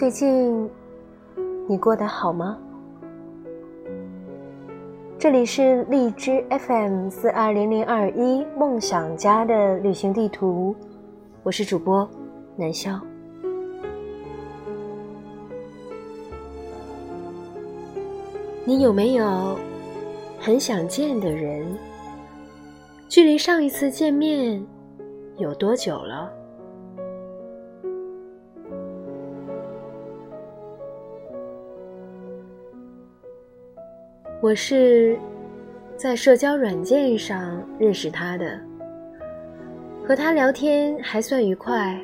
最近你过得好吗？这里是荔枝 FM 四二零零二一梦想家的旅行地图，我是主播南潇。你有没有很想见的人？距离上一次见面有多久了？我是在社交软件上认识他的，和他聊天还算愉快，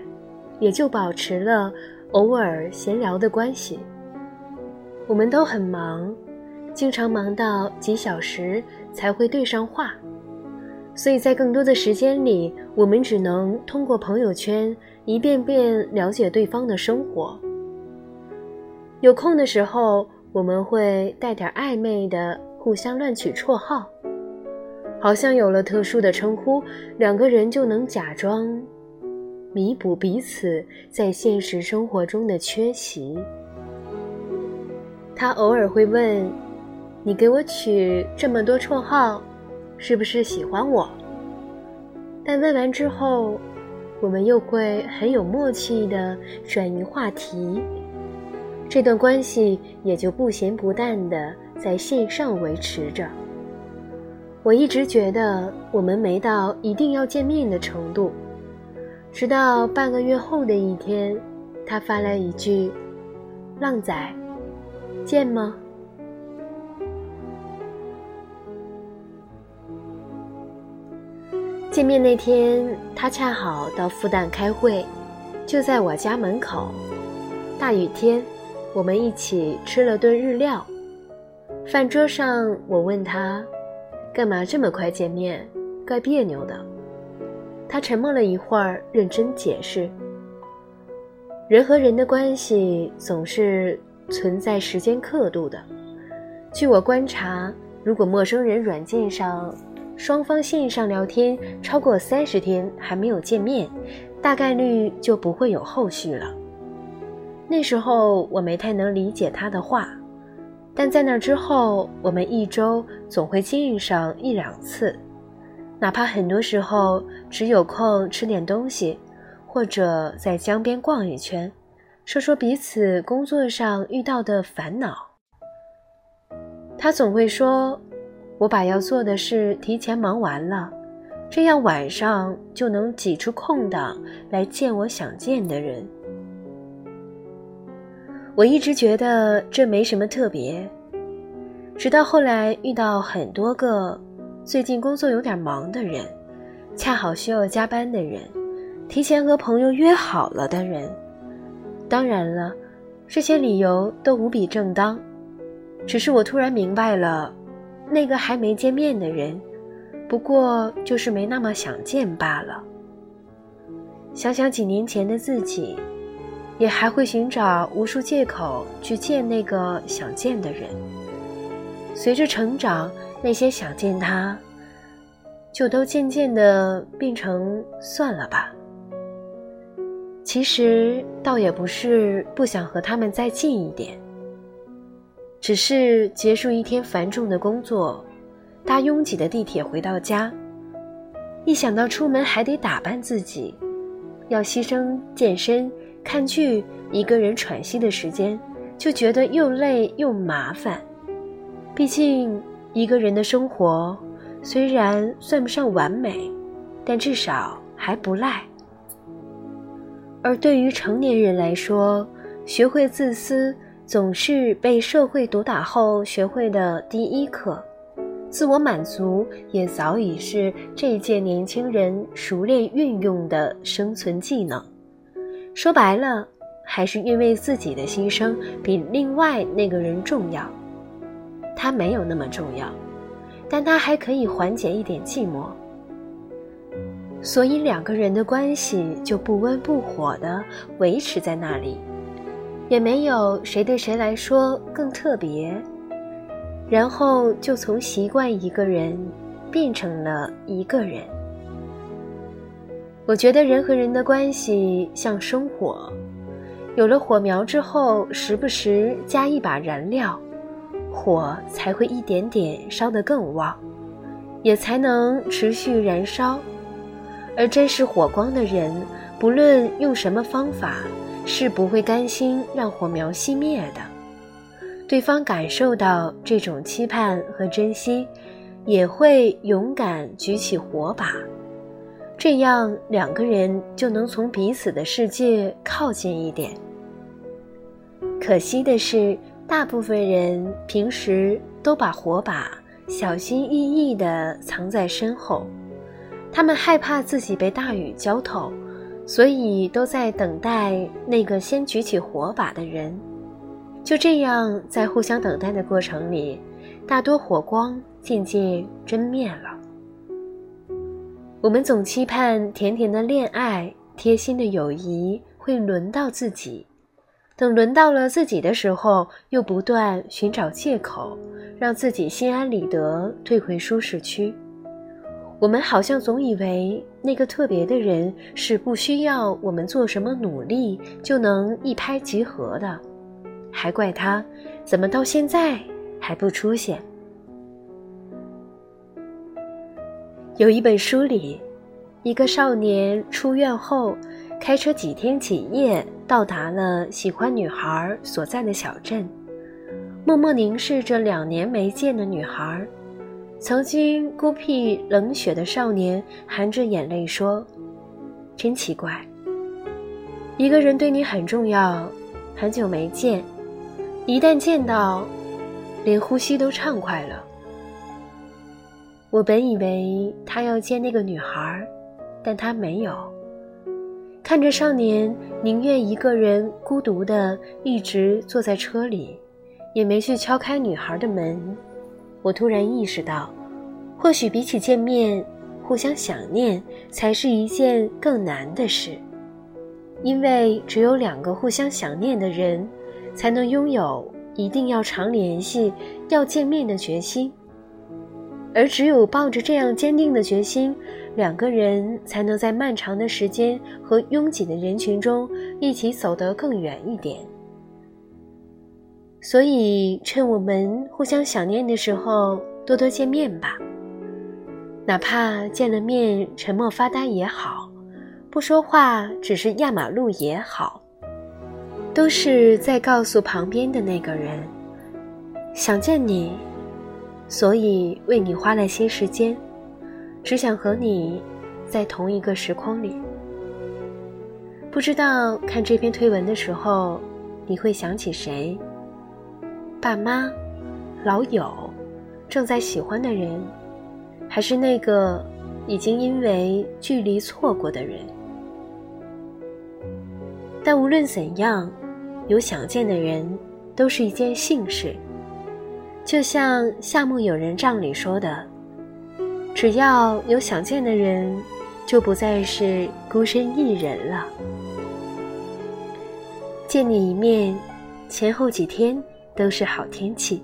也就保持了偶尔闲聊的关系。我们都很忙，经常忙到几小时才会对上话，所以在更多的时间里，我们只能通过朋友圈一遍遍了解对方的生活。有空的时候。我们会带点暧昧的互相乱取绰号，好像有了特殊的称呼，两个人就能假装弥补彼此在现实生活中的缺席。他偶尔会问：“你给我取这么多绰号，是不是喜欢我？”但问完之后，我们又会很有默契的转移话题。这段关系也就不咸不淡的在线上维持着。我一直觉得我们没到一定要见面的程度，直到半个月后的一天，他发来一句：“浪仔，见吗？”见面那天，他恰好到复旦开会，就在我家门口，大雨天。我们一起吃了顿日料，饭桌上我问他：“干嘛这么快见面？怪别扭的。”他沉默了一会儿，认真解释：“人和人的关系总是存在时间刻度的。据我观察，如果陌生人软件上双方线上聊天超过三十天还没有见面，大概率就不会有后续了。”那时候我没太能理解他的话，但在那之后，我们一周总会见上一两次，哪怕很多时候只有空吃点东西，或者在江边逛一圈，说说彼此工作上遇到的烦恼。他总会说：“我把要做的事提前忙完了，这样晚上就能挤出空档来见我想见的人。”我一直觉得这没什么特别，直到后来遇到很多个最近工作有点忙的人，恰好需要加班的人，提前和朋友约好了的人。当然了，这些理由都无比正当，只是我突然明白了，那个还没见面的人，不过就是没那么想见罢了。想想几年前的自己。也还会寻找无数借口去见那个想见的人。随着成长，那些想见他，就都渐渐的变成算了吧。其实倒也不是不想和他们再近一点，只是结束一天繁重的工作，搭拥挤的地铁回到家，一想到出门还得打扮自己，要牺牲健身。看剧，一个人喘息的时间，就觉得又累又麻烦。毕竟一个人的生活虽然算不上完美，但至少还不赖。而对于成年人来说，学会自私总是被社会毒打后学会的第一课。自我满足也早已是这一届年轻人熟练运用的生存技能。说白了，还是因为自己的牺牲比另外那个人重要。他没有那么重要，但他还可以缓解一点寂寞。所以两个人的关系就不温不火的维持在那里，也没有谁对谁来说更特别。然后就从习惯一个人，变成了一个人。我觉得人和人的关系像生火，有了火苗之后，时不时加一把燃料，火才会一点点烧得更旺，也才能持续燃烧。而真是火光的人，不论用什么方法，是不会甘心让火苗熄灭的。对方感受到这种期盼和珍惜，也会勇敢举起火把。这样，两个人就能从彼此的世界靠近一点。可惜的是，大部分人平时都把火把小心翼翼地藏在身后，他们害怕自己被大雨浇透，所以都在等待那个先举起火把的人。就这样，在互相等待的过程里，大多火光渐渐真灭了。我们总期盼甜甜的恋爱、贴心的友谊会轮到自己，等轮到了自己的时候，又不断寻找借口，让自己心安理得退回舒适区。我们好像总以为那个特别的人是不需要我们做什么努力就能一拍即合的，还怪他怎么到现在还不出现。有一本书里，一个少年出院后，开车几天几夜到达了喜欢女孩所在的小镇，默默凝视着两年没见的女孩。曾经孤僻冷血的少年含着眼泪说：“真奇怪，一个人对你很重要，很久没见，一旦见到，连呼吸都畅快了。”我本以为他要见那个女孩，但他没有。看着少年宁愿一个人孤独的一直坐在车里，也没去敲开女孩的门，我突然意识到，或许比起见面，互相想念才是一件更难的事。因为只有两个互相想念的人，才能拥有一定要常联系、要见面的决心。而只有抱着这样坚定的决心，两个人才能在漫长的时间和拥挤的人群中一起走得更远一点。所以，趁我们互相想念的时候，多多见面吧。哪怕见了面沉默发呆也好，不说话只是压马路也好，都是在告诉旁边的那个人：想见你。所以为你花了些时间，只想和你在同一个时空里。不知道看这篇推文的时候，你会想起谁？爸妈、老友、正在喜欢的人，还是那个已经因为距离错过的人？但无论怎样，有想见的人，都是一件幸事。就像夏目友人帐里说的：“只要有想见的人，就不再是孤身一人了。见你一面，前后几天都是好天气。”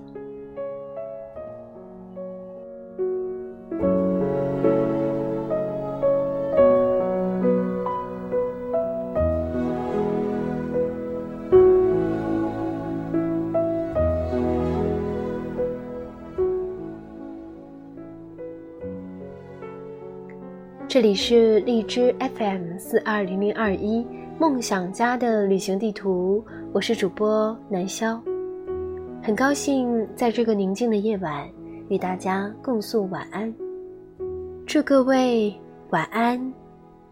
这里是荔枝 FM 四二零零二一梦想家的旅行地图，我是主播南潇，很高兴在这个宁静的夜晚与大家共诉晚安，祝各位晚安，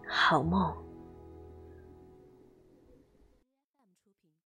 好梦。